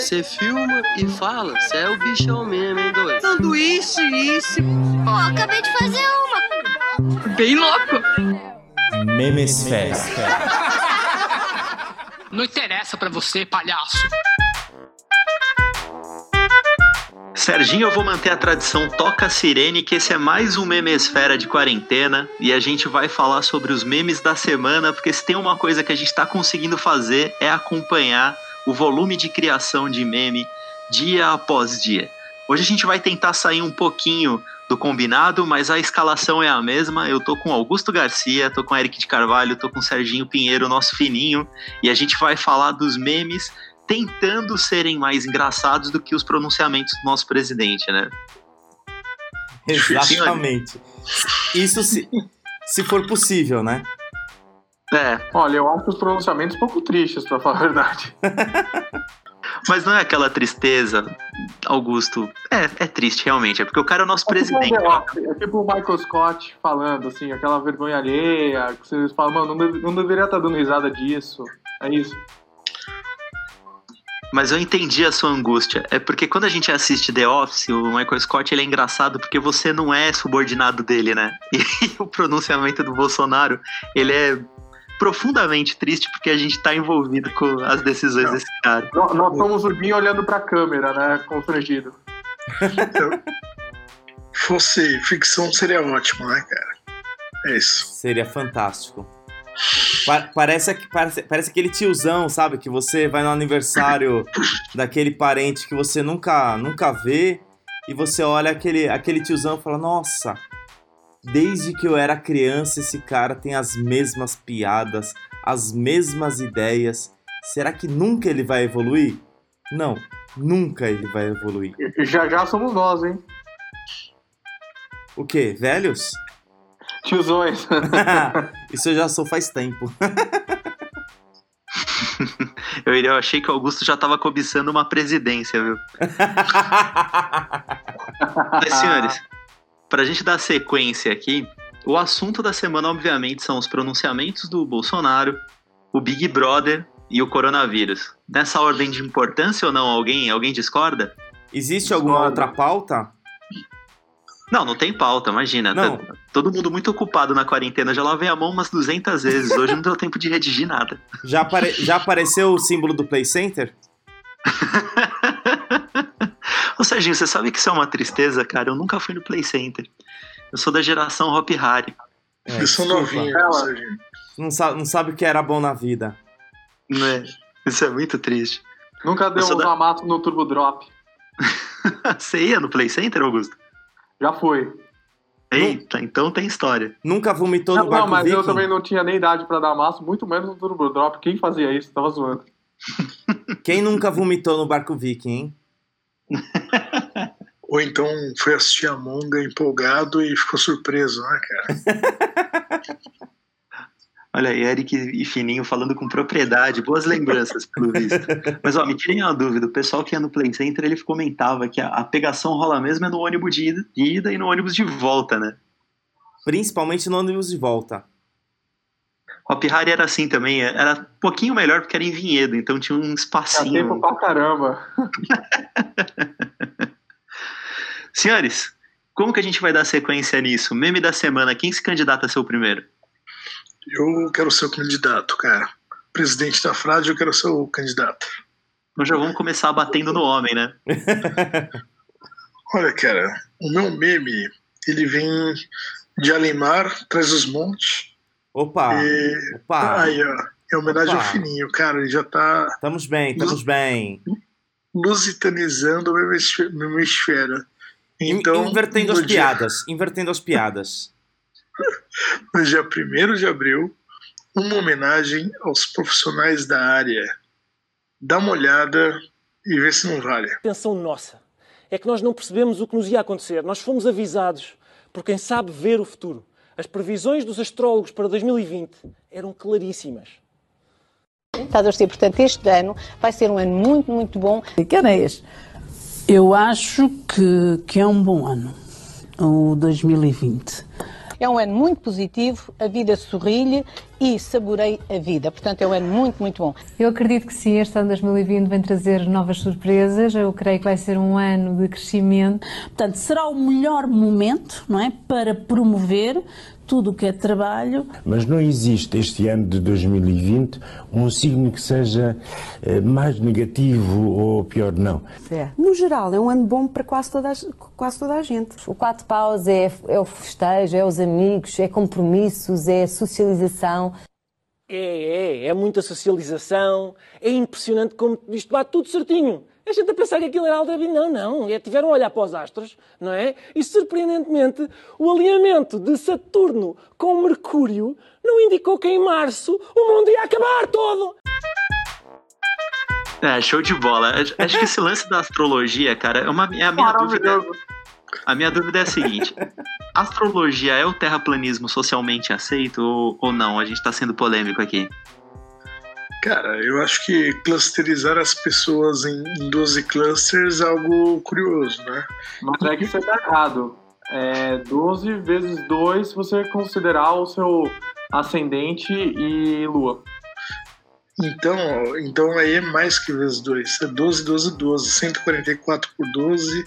Você filma e fala, cê é o bichão mesmo, hein, doido? Sanduíche, isso. Pô, acabei de fazer uma. Bem louco. Memesfera. Não interessa pra você, palhaço. Serginho, eu vou manter a tradição Toca a Sirene, que esse é mais um memesfera de quarentena. E a gente vai falar sobre os memes da semana, porque se tem uma coisa que a gente tá conseguindo fazer é acompanhar o volume de criação de meme dia após dia. Hoje a gente vai tentar sair um pouquinho do combinado, mas a escalação é a mesma. Eu tô com Augusto Garcia, tô com Eric de Carvalho, tô com Serginho Pinheiro, nosso fininho, e a gente vai falar dos memes tentando serem mais engraçados do que os pronunciamentos do nosso presidente, né? Exatamente. Isso se, se for possível, né? É, Olha, eu acho os pronunciamentos um pouco tristes, pra falar a verdade. mas não é aquela tristeza, Augusto. É, é triste realmente, é porque o cara é o nosso presidente. É tipo, The Office, é tipo o Michael Scott falando, assim, aquela vergonha alheia, que vocês falam, mano, não, não deveria estar dando risada disso. É isso. Mas eu entendi a sua angústia. É porque quando a gente assiste The Office, o Michael Scott ele é engraçado porque você não é subordinado dele, né? E o pronunciamento do Bolsonaro, ele é profundamente triste porque a gente tá envolvido com as decisões Não. desse cara. Nós, nós somos o Binho olhando pra câmera, né? Constrangido. Fosse ficção seria ótimo, né, cara? É isso. Seria fantástico. Pa- parece, que- parece, parece aquele tiozão, sabe? Que você vai no aniversário daquele parente que você nunca, nunca vê e você olha aquele, aquele tiozão e fala: Nossa, desde que eu era criança, esse cara tem as mesmas piadas, as mesmas ideias. Será que nunca ele vai evoluir? Não, nunca ele vai evoluir. Já já somos nós, hein? O quê? Velhos? Tiozões. Isso eu já sou faz tempo. Eu, eu achei que o Augusto já tava cobiçando uma presidência, viu? Mas, senhores, pra gente dar sequência aqui, o assunto da semana, obviamente, são os pronunciamentos do Bolsonaro, o Big Brother e o coronavírus. Nessa ordem de importância ou não? Alguém, alguém discorda? Existe alguma Discordo. outra pauta? Não, não tem pauta, imagina. Não. Tá- Todo mundo muito ocupado na quarentena. Já lavei a mão umas 200 vezes. Hoje não deu tempo de redigir nada. Já, apare- já apareceu o símbolo do Play Center? Ô Serginho, você sabe que isso é uma tristeza, cara? Eu nunca fui no Play Center. Eu sou da geração Hop Harry. É, desculpa. novinhos, Ela- Serginho. Não, sa- não sabe o que era bom na vida. Né? Isso é muito triste. Nunca deu Eu sou um da- amasso no Turbo Drop. Você ia no Play Center, Augusto? Já foi. Eita, então tem história. Nunca vomitou Não, no barco não, mas eu viking? também não tinha nem idade pra dar amasso, muito menos no Turbo Drop. Quem fazia isso? Tava zoando. Quem nunca vomitou no barco viking, hein? Ou então foi assistir a Monga empolgado e ficou surpreso, né, cara? Olha aí, Eric e Fininho falando com propriedade, boas lembranças, pelo visto. Mas ó, me tirem uma dúvida, o pessoal que ia no Play Center, ele comentava que a, a pegação rola mesmo é no ônibus de ida, de ida e no ônibus de volta, né? Principalmente no ônibus de volta. Hop Harry era assim também, era um pouquinho melhor porque era em Vinhedo, então tinha um Tinha espacinho. tempo pra caramba. Senhores, como que a gente vai dar sequência nisso? Meme da semana, quem se candidata a ser o primeiro? Eu quero ser o candidato, cara. Presidente da frase, eu quero ser o candidato. Nós já vamos começar batendo no homem, né? Olha, cara, o meu meme, ele vem de Alemar, traz os montes. Opa! e... Opa! Aí, ó, em homenagem Opa. ao Fininho, cara, ele já tá Estamos bem, estamos bem. lusitanizando o meu. In- Então, invertendo as dia- piadas. Invertendo as piadas. No dia 1 de abril, uma homenagem aos profissionais da área. Dá uma olhada e vê se não vale. atenção nossa é que nós não percebemos o que nos ia acontecer. Nós fomos avisados por quem sabe ver o futuro. As previsões dos astrólogos para 2020 eram claríssimas. Está a torcer, portanto, este ano vai ser um ano muito, muito bom. Que ano é este? Eu acho que, que é um bom ano, o 2020. É um ano muito positivo, a vida sorri-lhe e saborei a vida. Portanto, é um ano muito, muito bom. Eu acredito que sim, este ano 2020 vem trazer novas surpresas. Eu creio que vai ser um ano de crescimento. Portanto, será o melhor momento, não é, para promover tudo o que é trabalho. Mas não existe este ano de 2020 um signo que seja eh, mais negativo ou pior, não. É. No geral, é um ano bom para quase toda a, quase toda a gente. O quatro paus é, é o festejo, é os amigos, é compromissos, é socialização. É, é, é muita socialização. É impressionante como isto bate tudo certinho. A gente a pensar que aquilo era aldrabino. Não, não. É, tiveram a olhar para os astros, não é? E, surpreendentemente, o alinhamento de Saturno com Mercúrio não indicou que em março o mundo ia acabar todo. É, show de bola. Acho que esse lance da astrologia, cara, é, uma, é a minha dúvida. A minha dúvida é a seguinte: astrologia é o terraplanismo socialmente aceito ou, ou não? A gente está sendo polêmico aqui. Cara, eu acho que clusterizar as pessoas em, em 12 clusters é algo curioso, né? Mas é que você tá errado. É 12 vezes 2 se você considerar o seu ascendente e lua. Então, então aí é mais que vezes 2. É 12, 12, 12. 144 por 12,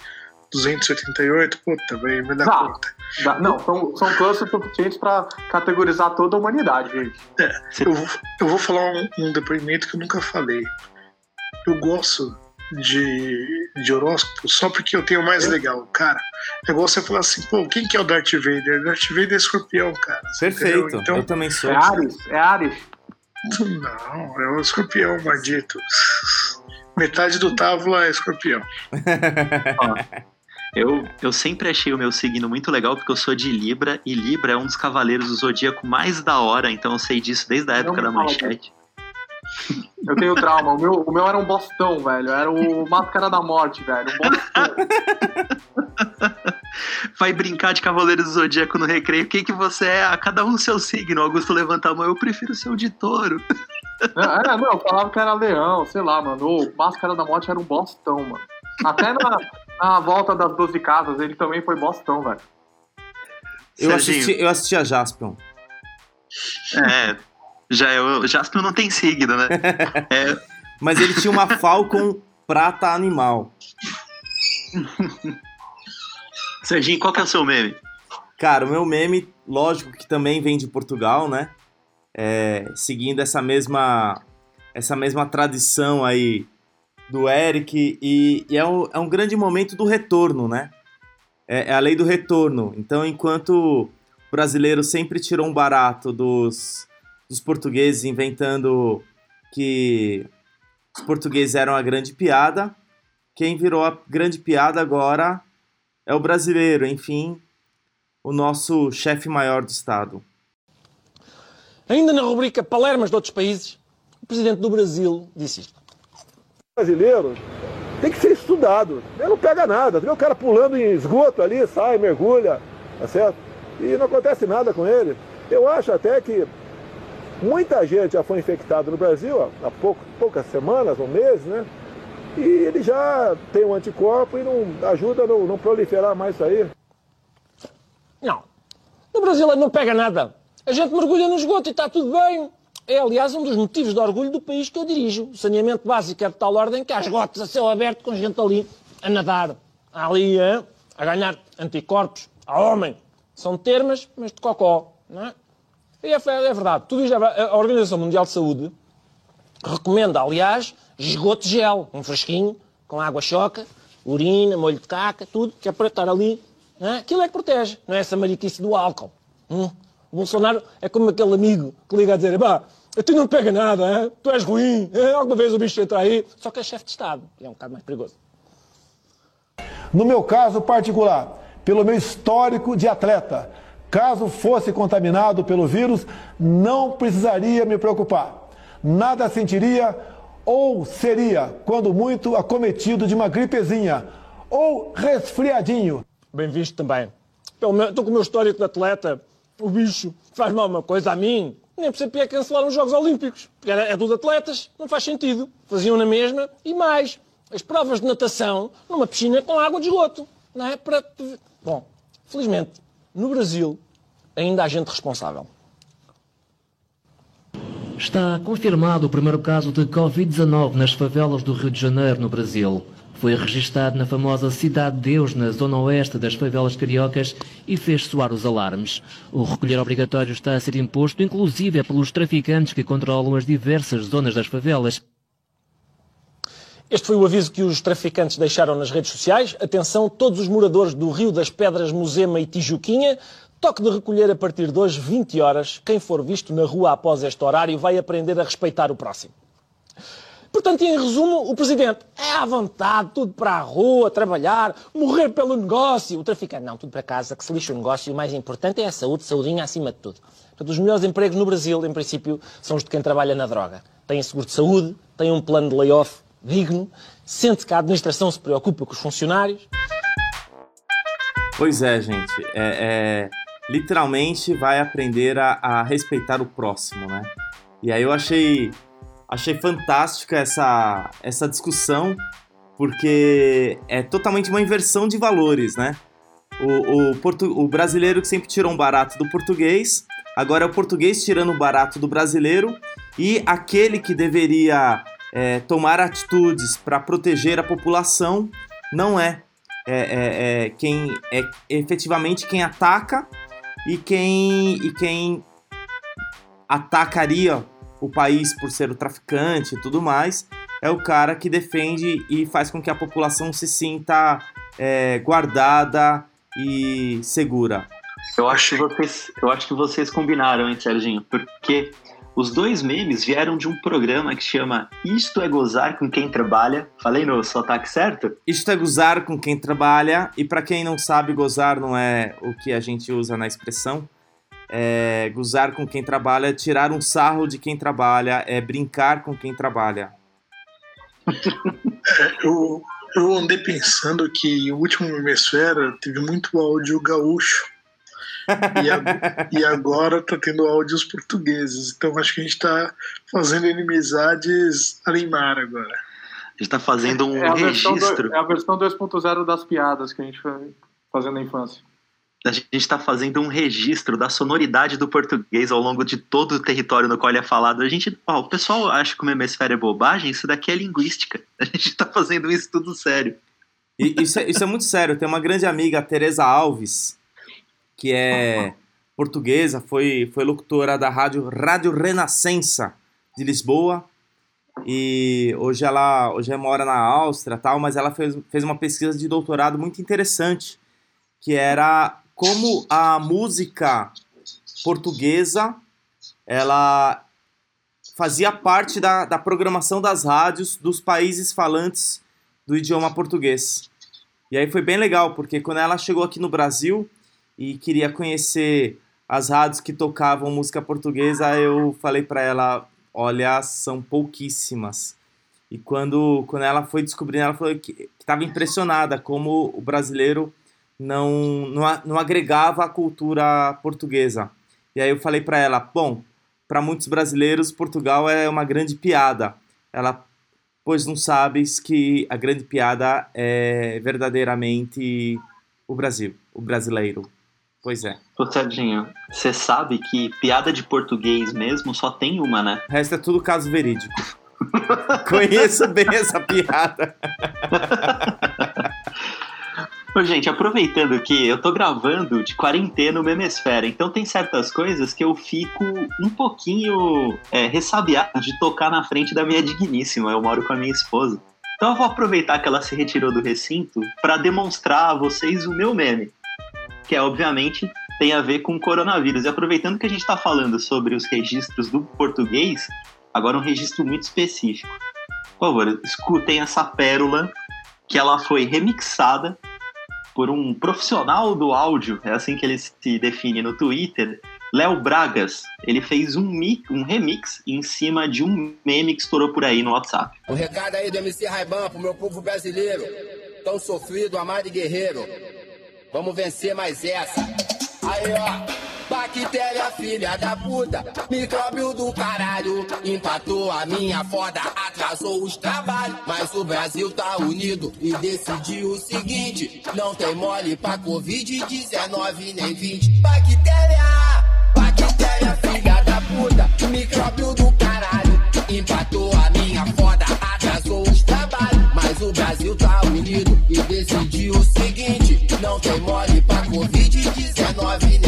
288. Puta, vai, vai dar Tá. conta. Dá- Não, são, são clusters suficientes para categorizar toda a humanidade, gente. É, eu, vou, eu vou falar um, um depoimento que eu nunca falei. Eu gosto de, de horóscopo só porque eu tenho o mais legal. Cara, é igual você falar assim, pô, quem que é o Darth Vader? Darth Vader é escorpião, cara. Perfeito. entendeu? Então, Eu também sou. É Ares, é Ares. Não, é o escorpião, maldito. Metade do Távola é escorpião. Eu, eu sempre achei o meu signo muito legal porque eu sou de Libra e Libra é um dos cavaleiros do zodíaco mais da hora, então eu sei disso desde a época da manchete. Eu tenho trauma. O meu, o meu era um bostão, velho. Era o Máscara da Morte, velho. Um bostão. Vai brincar de cavaleiros do zodíaco no recreio. O que, que você é? Ah, cada um seu signo. Augusto levanta a mão. Eu prefiro ser o de touro. É, não, eu falava que era leão, sei lá, mano. O Máscara da Morte era um bostão, mano. Até na, na volta das 12 casas ele também foi bostão, velho. Eu assisti, eu assisti a Jaspion. É. Já o Jaspion não tem signo, né? É, Mas ele tinha uma Falcon prata animal. Serginho, qual que é o seu meme? Cara, o meu meme, lógico que também vem de Portugal, né? É, seguindo essa mesma essa mesma tradição aí do Eric e, e é, um, é um grande momento do retorno, né? É, é a lei do retorno. Então, enquanto o brasileiro sempre tirou um barato dos, dos portugueses inventando que os portugueses eram a grande piada, quem virou a grande piada agora é o brasileiro, enfim, o nosso chefe maior do Estado. Ainda na rubrica Palermas de outros países, o presidente do Brasil disse isto. Brasileiro tem que ser estudado. Ele não pega nada. Vê o cara pulando em esgoto ali, sai, mergulha, tá certo? E não acontece nada com ele. Eu acho até que muita gente já foi infectada no Brasil há pouco, poucas semanas ou meses, né? E ele já tem um anticorpo e não ajuda a não, não proliferar mais isso aí. Não. No Brasil ele não pega nada. A gente mergulha no esgoto e está tudo bem. É, aliás, um dos motivos de orgulho do país que eu dirijo. O saneamento básico é de tal ordem que há esgotos a céu aberto com gente ali a nadar. Ali, hein? a ganhar anticorpos. A homem. São termas, mas de cocó. Não é? E é, é verdade. Tudo isto é. A Organização Mundial de Saúde recomenda, aliás, esgoto gel. Um fresquinho, com água choca, urina, molho de caca, tudo, que é para estar ali. Não é? Aquilo é que protege. Não é essa mariquice do álcool. Hum? O Bolsonaro é como aquele amigo que liga a dizer: pá, ti não pega nada, hein? tu és ruim, hein? alguma vez o bicho entra aí. Só que é chefe de Estado, é um bocado mais perigoso. No meu caso particular, pelo meu histórico de atleta, caso fosse contaminado pelo vírus, não precisaria me preocupar. Nada sentiria ou seria, quando muito, acometido de uma gripezinha ou resfriadinho. Bem visto também. Estou com o meu histórico de atleta, o bicho faz mal uma coisa a mim, nem percebi cancelar os Jogos Olímpicos. Era, é dos atletas, não faz sentido. Faziam na mesma e mais. As provas de natação numa piscina com água de esgoto. Não é? Para... Bom, felizmente, no Brasil ainda há gente responsável. Está confirmado o primeiro caso de Covid-19 nas favelas do Rio de Janeiro, no Brasil. Foi registado na famosa Cidade de Deus, na zona oeste das favelas cariocas, e fez soar os alarmes. O recolher obrigatório está a ser imposto, inclusive pelos traficantes que controlam as diversas zonas das favelas. Este foi o aviso que os traficantes deixaram nas redes sociais. Atenção, todos os moradores do Rio das Pedras, Musema e Tijuquinha. Toque de recolher a partir de hoje, 20 horas. Quem for visto na rua após este horário vai aprender a respeitar o próximo. Portanto, em resumo, o Presidente é à vontade, tudo para a rua, trabalhar, morrer pelo negócio. O traficante, não, tudo para casa, que se lixa o negócio o mais importante é a saúde, saudinha acima de tudo. Portanto, os melhores empregos no Brasil, em princípio, são os de quem trabalha na droga. Tem seguro de saúde, tem um plano de layoff digno, sente que a administração se preocupa com os funcionários. Pois é, gente. É, é, literalmente vai aprender a, a, respeitar o próximo, né? E aí eu achei, achei fantástica essa, essa discussão, porque é totalmente uma inversão de valores, né? O, o, portu, o brasileiro que sempre tirou um barato do português, agora é o português tirando um barato do brasileiro, e aquele que deveria é, tomar atitudes para proteger a população não é, é, é, é, quem é efetivamente quem ataca e quem e quem atacaria o país por ser o traficante e tudo mais é o cara que defende e faz com que a população se sinta é, guardada e segura. Eu acho que vocês, eu acho que vocês combinaram, hein, Serginho? Porque os dois memes vieram de um programa que chama Isto é Gozar com Quem Trabalha. Falei no sotaque certo? Isto é gozar com quem trabalha. E para quem não sabe, gozar não é o que a gente usa na expressão. É, gozar com quem trabalha é tirar um sarro de quem trabalha, é brincar com quem trabalha. Eu, eu andei pensando que o último Memesfera teve muito áudio gaúcho. E, a, e, agora tá tendo áudios portugueses. Então acho que a gente tá fazendo inimizades Alimar agora. A gente tá fazendo um é registro. Do, é a versão 2.0 das piadas que a gente foi fazendo na infância. A gente está fazendo um registro da sonoridade do português ao longo de todo o território no qual ele é falado. A gente, ó, o pessoal acha que o memesfério é bobagem, isso daqui é linguística. A gente está fazendo isso tudo sério. E, isso, é, isso é muito sério. Tem uma grande amiga, a Tereza Alves, que é portuguesa, foi, foi locutora da rádio Rádio Renascença de Lisboa. E hoje ela hoje ela mora na Áustria, tal, mas ela fez, fez uma pesquisa de doutorado muito interessante, que era como a música portuguesa ela fazia parte da, da programação das rádios dos países falantes do idioma português. E aí foi bem legal, porque quando ela chegou aqui no Brasil, e queria conhecer as rádios que tocavam música portuguesa, eu falei para ela, olha, são pouquíssimas. E quando, quando ela foi descobrindo, ela falou que estava impressionada como o brasileiro não, não, não agregava a cultura portuguesa. E aí eu falei para ela, bom, para muitos brasileiros, Portugal é uma grande piada. Ela, pois não sabes que a grande piada é verdadeiramente o Brasil, o brasileiro. Pois é. Ô, Serginho, você sabe que piada de português mesmo só tem uma, né? O resto é tudo caso verídico. Conheço bem essa piada. Ô, gente, aproveitando que eu tô gravando de quarentena o Memesfera, então tem certas coisas que eu fico um pouquinho é, ressabiado de tocar na frente da minha digníssima. Eu moro com a minha esposa. Então eu vou aproveitar que ela se retirou do recinto para demonstrar a vocês o meu meme que é obviamente tem a ver com o coronavírus. E aproveitando que a gente está falando sobre os registros do português, agora um registro muito específico. Por favor, escutem essa pérola que ela foi remixada por um profissional do áudio, é assim que ele se define no Twitter, Léo Bragas. Ele fez um, mix, um remix em cima de um meme que estourou por aí no WhatsApp. O recado aí do MC Raiban pro meu povo brasileiro, tão sofrido, amado e guerreiro. Vamos vencer mais essa. Aí, ó. Bactéria, filha da puta, micróbio do caralho. Empatou a minha foda, atrasou os trabalhos. Mas o Brasil tá unido e decidiu o seguinte: não tem mole pra Covid-19 nem 20. Bactéria, bactéria, filha da puta. micróbio do caralho. Empatou a minha foda, atrasou os trabalhos. Mas o Brasil tá unido e decidiu o seguinte: não tem mole pra Covid-19 nem 20.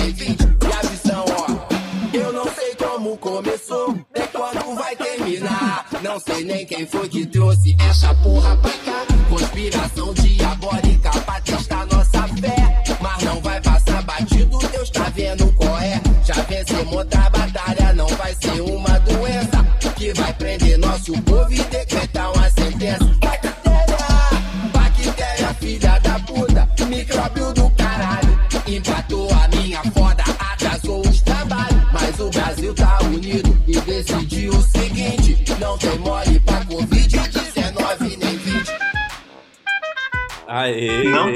Nem quando vai terminar. Não sei nem quem foi que trouxe essa porra pra cá. Conspiração diabólica pra testar nossa fé. Mas não vai passar batido, Deus tá vendo qual é. Já vencemos outra batalha, não vai ser uma doença que vai prender nosso povo e Aê! Não,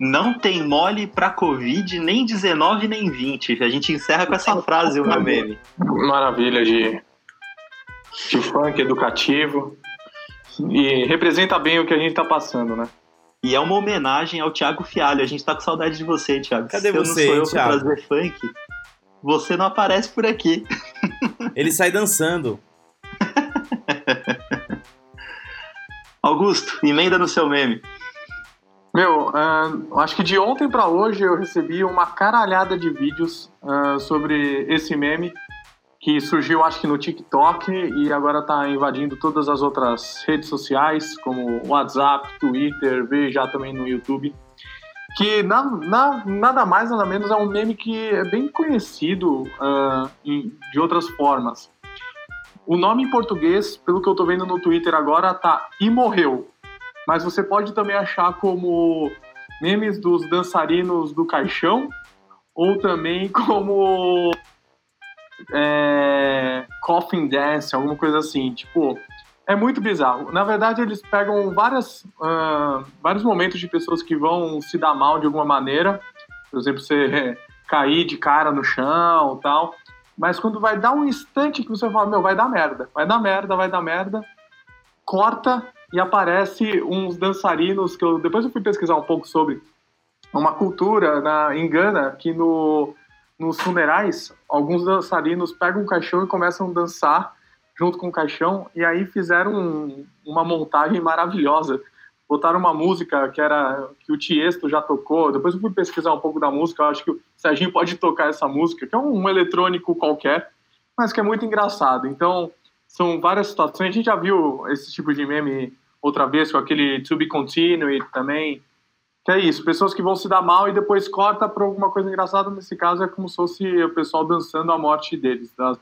não tem mole pra Covid, nem 19, nem 20. A gente encerra com essa frase, o meu meme. Maravilha de, de funk educativo. E representa bem o que a gente tá passando, né? E é uma homenagem ao Thiago Fialho. A gente tá com saudade de você, Thiago. Cadê Se eu você, não sou eu pra Thiago? trazer funk, você não aparece por aqui. Ele sai dançando. Augusto, emenda no seu meme. Meu, ah, acho que de ontem pra hoje eu recebi uma caralhada de vídeos ah, sobre esse meme que surgiu, acho que no TikTok e agora tá invadindo todas as outras redes sociais, como WhatsApp, Twitter, vejo já também no YouTube. Que na, na- nada mais, nada menos é um meme que é bem conhecido ah, em- de outras formas. O nome em português, pelo que eu tô vendo no Twitter agora, tá E Morreu. Mas você pode também achar como memes dos dançarinos do caixão, ou também como é, Coffin Dance, alguma coisa assim. Tipo, é muito bizarro. Na verdade, eles pegam várias, ah, vários momentos de pessoas que vão se dar mal de alguma maneira. Por exemplo, você cair de cara no chão tal. Mas quando vai dar um instante que você fala, meu, vai dar merda, vai dar merda, vai dar merda, corta e aparece uns dançarinos que eu depois eu fui pesquisar um pouco sobre uma cultura na em Gana que no nos funerais alguns dançarinos pegam um caixão e começam a dançar junto com o caixão e aí fizeram um- uma montagem maravilhosa. Botaram uma música que era que o Tiesto já tocou. Depois eu fui pesquisar um pouco da música eu acho que o Serginho pode tocar essa música que é um, um eletrônico qualquer mas que é muito engraçado. Então são várias situações. A gente já viu esse tipo de meme outra vez com aquele To Be Continued também. Que é isso, pessoas que vão se dar mal e depois corta para alguma coisa engraçada. Nesse caso é como se fosse o pessoal dançando a morte deles. tá?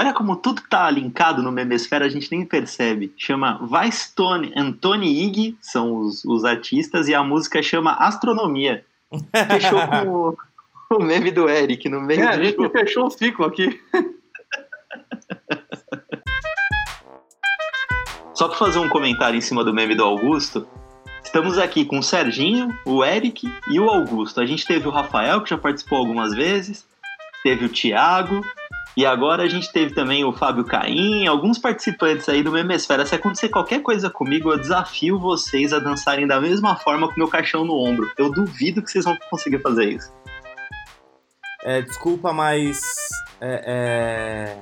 Olha como tudo tá linkado no Memesfera, a gente nem percebe. Chama Weistone Antoni Ig, são os, os artistas, e a música chama Astronomia. Fechou com o, o meme do Eric no meio É, a do gente jogo. fechou o ciclo aqui. Só pra fazer um comentário em cima do meme do Augusto, estamos aqui com o Serginho, o Eric e o Augusto. A gente teve o Rafael, que já participou algumas vezes, teve o Thiago, e agora a gente teve também o Fábio Caim, alguns participantes aí do Memesfera. Se acontecer qualquer coisa comigo, eu desafio vocês a dançarem da mesma forma com meu caixão no ombro. Eu duvido que vocês vão conseguir fazer isso. É, desculpa, mas é, é,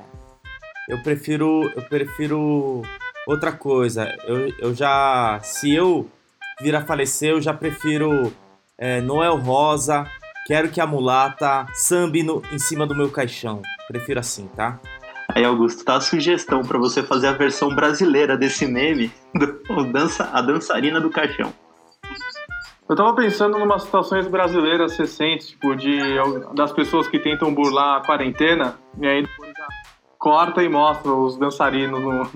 eu prefiro eu prefiro outra coisa. Eu, eu já se eu vir a falecer, eu já prefiro é, Noel Rosa. Quero que a mulata sambe no, em cima do meu caixão. Prefiro assim, tá? Aí, Augusto, tá a sugestão pra você fazer a versão brasileira desse meme, do, o dança, a dançarina do caixão. Eu tava pensando em umas situações brasileiras recentes, tipo, de, das pessoas que tentam burlar a quarentena, e aí depois já corta e mostra os dançarinos no,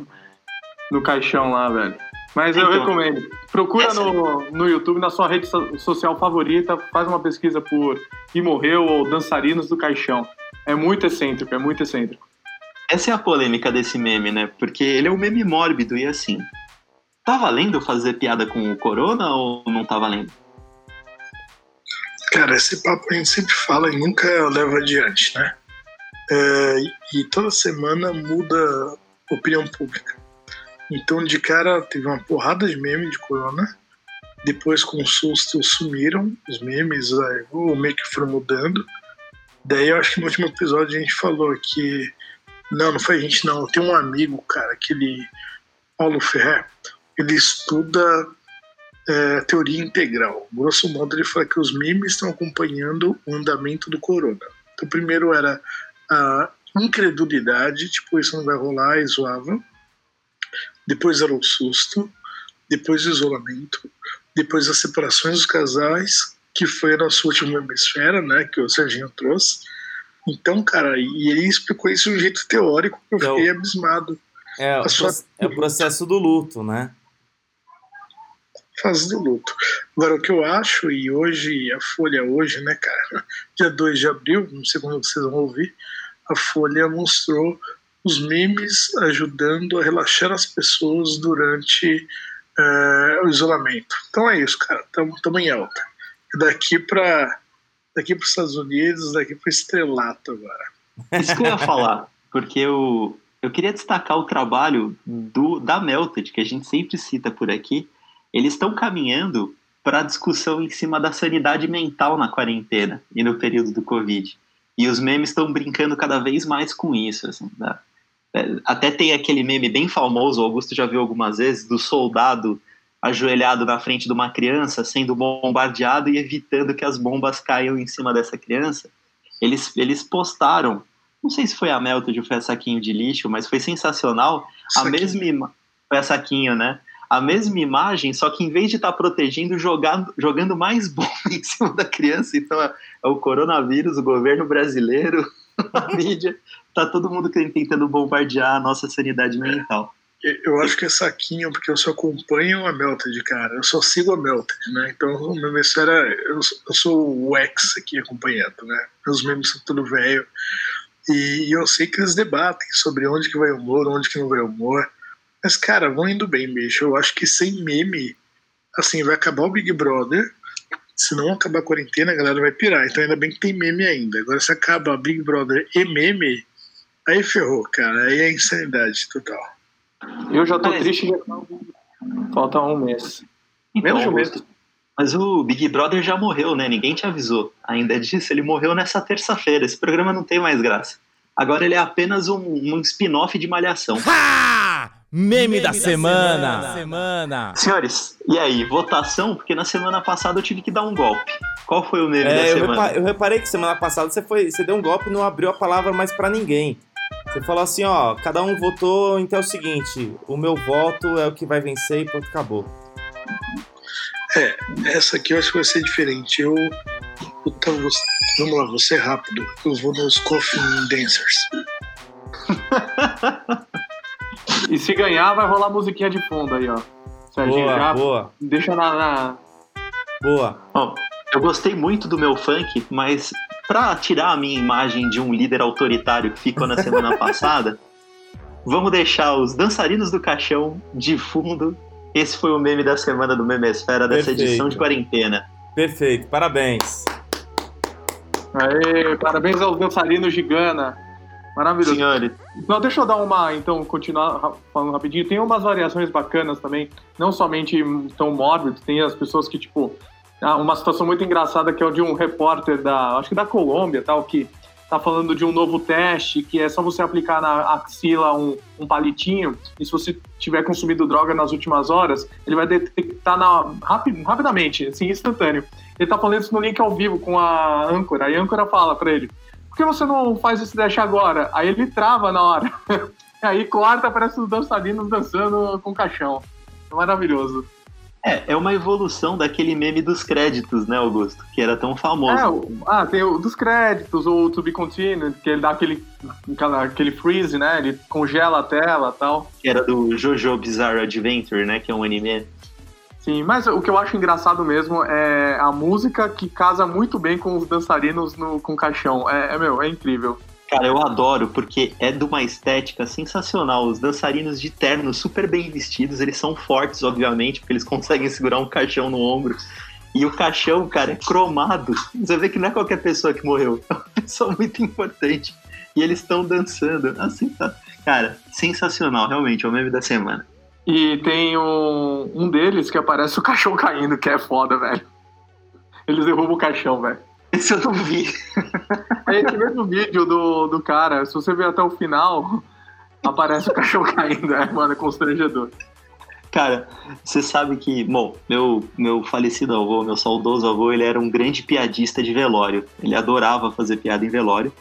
no caixão lá, velho. Mas eu Então, recomendo. Procura essa- no, no YouTube, na sua rede so- social favorita, faz uma pesquisa por E Morreu ou Dançarinos do Caixão. É muito excêntrico, é muito excêntrico. Essa é a polêmica desse meme, né? Porque ele é um meme mórbido e assim. Tá valendo fazer piada com o corona ou não tá valendo? Cara, esse papo a gente sempre fala e nunca leva adiante, né? É, e toda semana muda a opinião pública. Então, de cara, teve uma porrada de memes de corona. Depois, com o susto, sumiram os memes, aí, ou meio que foram mudando. Daí, eu acho que no último episódio a gente falou que. Não, não foi a gente, não. Tem um amigo, cara, aquele Paulo Ferrer, ele estuda é, teoria integral. Grosso modo, ele fala que os memes estão acompanhando o andamento do corona. Então, primeiro era a incredulidade, tipo, isso não vai rolar, e zoava. Depois era o susto. Depois o isolamento. Depois as separações dos casais, que foi a nossa última hemisfera, né, que o Serginho trouxe. Então, cara, e ele explicou isso de um jeito teórico que eu Que é o- fiquei abismado. É, o sua- é o processo do luto, né? fase do luto. Agora, o que eu acho, e hoje, a Folha hoje, né, cara, dia 2 de abril, não sei quando vocês vão ouvir, a Folha mostrou os memes ajudando a relaxar as pessoas durante eh, o isolamento. Então é isso, cara, estamos em alta. Daqui para daqui os Estados Unidos, daqui para estrelato agora. Isso que eu ia falar, porque eu, eu queria destacar o trabalho do, da Melted, que a gente sempre cita por aqui. Eles estão caminhando para a discussão em cima da sanidade mental na quarentena e no período do Covid. E os memes estão brincando cada vez mais com isso. assim, tá? É, Até tem aquele meme bem famoso, o Augusto já viu algumas vezes, do soldado ajoelhado na frente de uma criança sendo bombardeado e evitando que as bombas caiam em cima dessa criança. Eles, eles postaram, não sei se foi a Melted ou foi a Saquinho de Lixo, mas foi sensacional. A Saquinho. mesma ima- Foi a Saquinho, né? A mesma imagem, só que em vez de estar protegendo, jogando, jogando mais bomba em cima da criança. Então é, é o coronavírus, o governo brasileiro, a mídia, tá todo mundo tentando bombardear a nossa sanidade mental. Eu acho que é saquinho, porque eu só acompanho a Melted, cara. Eu só sigo a Melted, né? Então, o meu memes era. Eu, eu sou o ex aqui acompanhando, né? Meus memes são tudo velho. E, eu sei que eles debatem sobre onde que vai o humor, onde que não vai o humor. Mas, cara, vão indo bem, bicho. Eu acho que sem meme, assim, vai acabar o Big Brother. Se não acabar a quarentena, a galera vai pirar. Então, ainda bem que tem meme ainda. Agora, se acaba Big Brother e meme, aí ferrou, cara. Aí é insanidade total. Eu já tô Mas- triste, já falta um mês. Então, Menos de um mês. Mas o Big Brother já morreu, né? Ninguém te avisou ainda disso. Ele morreu nessa terça-feira. Esse programa não tem mais graça. Agora ele é apenas um, um spin-off de Malhação. Meme, da, semana. semana. Senhores, e aí? Votação? Porque na semana passada eu tive que dar um golpe. Qual foi o meme da É, eu, semana? repa- eu reparei que semana passada você, foi, você deu um golpe e não abriu a palavra mais pra ninguém. Você falou assim, ó, cada um votou, então é o seguinte, o meu voto é o que vai vencer e pronto, acabou. É, essa aqui eu acho que vai ser diferente. Eu. Puta, vou- vamos lá, vou ser rápido. Eu vou nos Coffin Dancers. E se ganhar, vai rolar musiquinha de fundo aí, ó. Serginho, Boa, já boa. deixa na, na- Boa. Ó, eu gostei muito do meu funk, mas pra tirar a minha imagem de um líder autoritário que ficou na semana passada, vamos deixar os dançarinos do caixão de fundo. Esse foi o meme da semana do Memesfera dessa Perfeito. edição de quarentena. Perfeito, parabéns. Aê, parabéns aos dançarinos de Gana. Maravilhoso. Senhores. Então, deixa eu dar uma, então, continuar falando rapidinho. Tem umas variações bacanas também, não somente tão mórbido, tem as pessoas que, tipo, uma situação muito engraçada que é o de um repórter da, acho que da Colômbia, tal, que tá falando de um novo teste, que é só você aplicar na axila um, um palitinho, e se você tiver consumido droga nas últimas horas, ele vai detectar na, rapi- rapidamente, assim, instantâneo. Ele tá falando isso no link ao vivo com a âncora, e a âncora fala pra ele, por que você não faz esse dash agora? Aí ele trava na hora. Aí corta, parece os dançarinos dançando com caixão. É maravilhoso. É, é uma evolução daquele meme dos créditos, né, Augusto? Que era tão famoso. É, o- ah, tem o dos créditos, ou o To Be Continued, que ele dá aquele, aquele freeze, né? Ele congela a tela e tal. Que era do Jojo Bizarre Adventure, né? Que é um anime. Sim, mas o que eu acho engraçado mesmo é a música que casa muito bem com os dançarinos no, com caixão. É, é, meu, é incrível. Cara, eu adoro porque é de uma estética sensacional. Os dançarinos de terno super bem vestidos, eles são fortes, obviamente, porque eles conseguem segurar um caixão no ombro. E o caixão, cara, é cromado. Você vê que não é qualquer pessoa que morreu, é uma pessoa muito importante. E eles estão dançando. Assim, tá. Cara, sensacional, realmente, é o meme da semana. E tem um, um deles que aparece o caixão caindo, que é foda, velho. Eles derrubam o caixão, velho. Esse eu não vi. É esse mesmo vídeo do, do cara, se você ver até o final, aparece o caixão caindo, é, mano, é constrangedor. Cara, você sabe que, bom, meu, meu falecido avô, meu saudoso avô, ele era um grande piadista de velório. Ele adorava fazer piada em velório.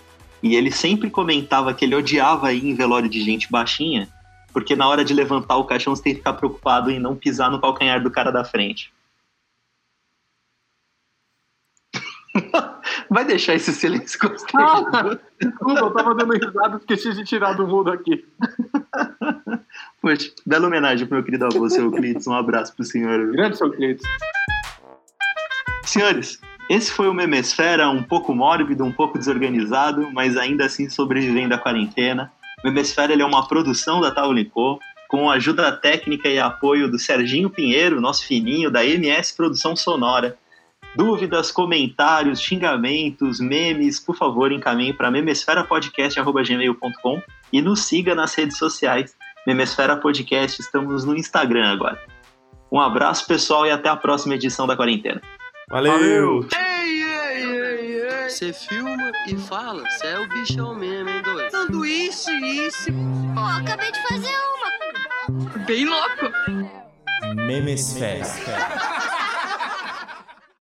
E ele sempre comentava que ele odiava ir em velório de gente baixinha, porque na hora de levantar o caixão você tem que ficar preocupado em não pisar no calcanhar do cara da frente. Vai deixar esse silêncio constrangedor? Desculpa, eu tava dando risada, esqueci de tirar do mundo aqui. Poxa, bela homenagem pro meu querido avô, seu Euclides. Um abraço pro senhor. Grande seu Euclides. Senhores, esse foi o Memesfera, um pouco mórbido, um pouco desorganizado, mas ainda assim sobrevivendo à quarentena. O Memesfera é uma produção da Taulico, com ajuda técnica e apoio do Serginho Pinheiro, nosso fininho, da MS Produção Sonora. Dúvidas, comentários, xingamentos, memes, por favor, encaminhe para memesferapodcast.gmail.com e nos siga nas redes sociais. Memesfera Podcast, estamos no Instagram agora. Um abraço, pessoal, e até a próxima edição da quarentena. Valeu! Você filma e fala, você é o bichão mesmo, hein, doido? Sanduíche, isso. Pô, acabei de fazer uma. Bem louco. Memesfera.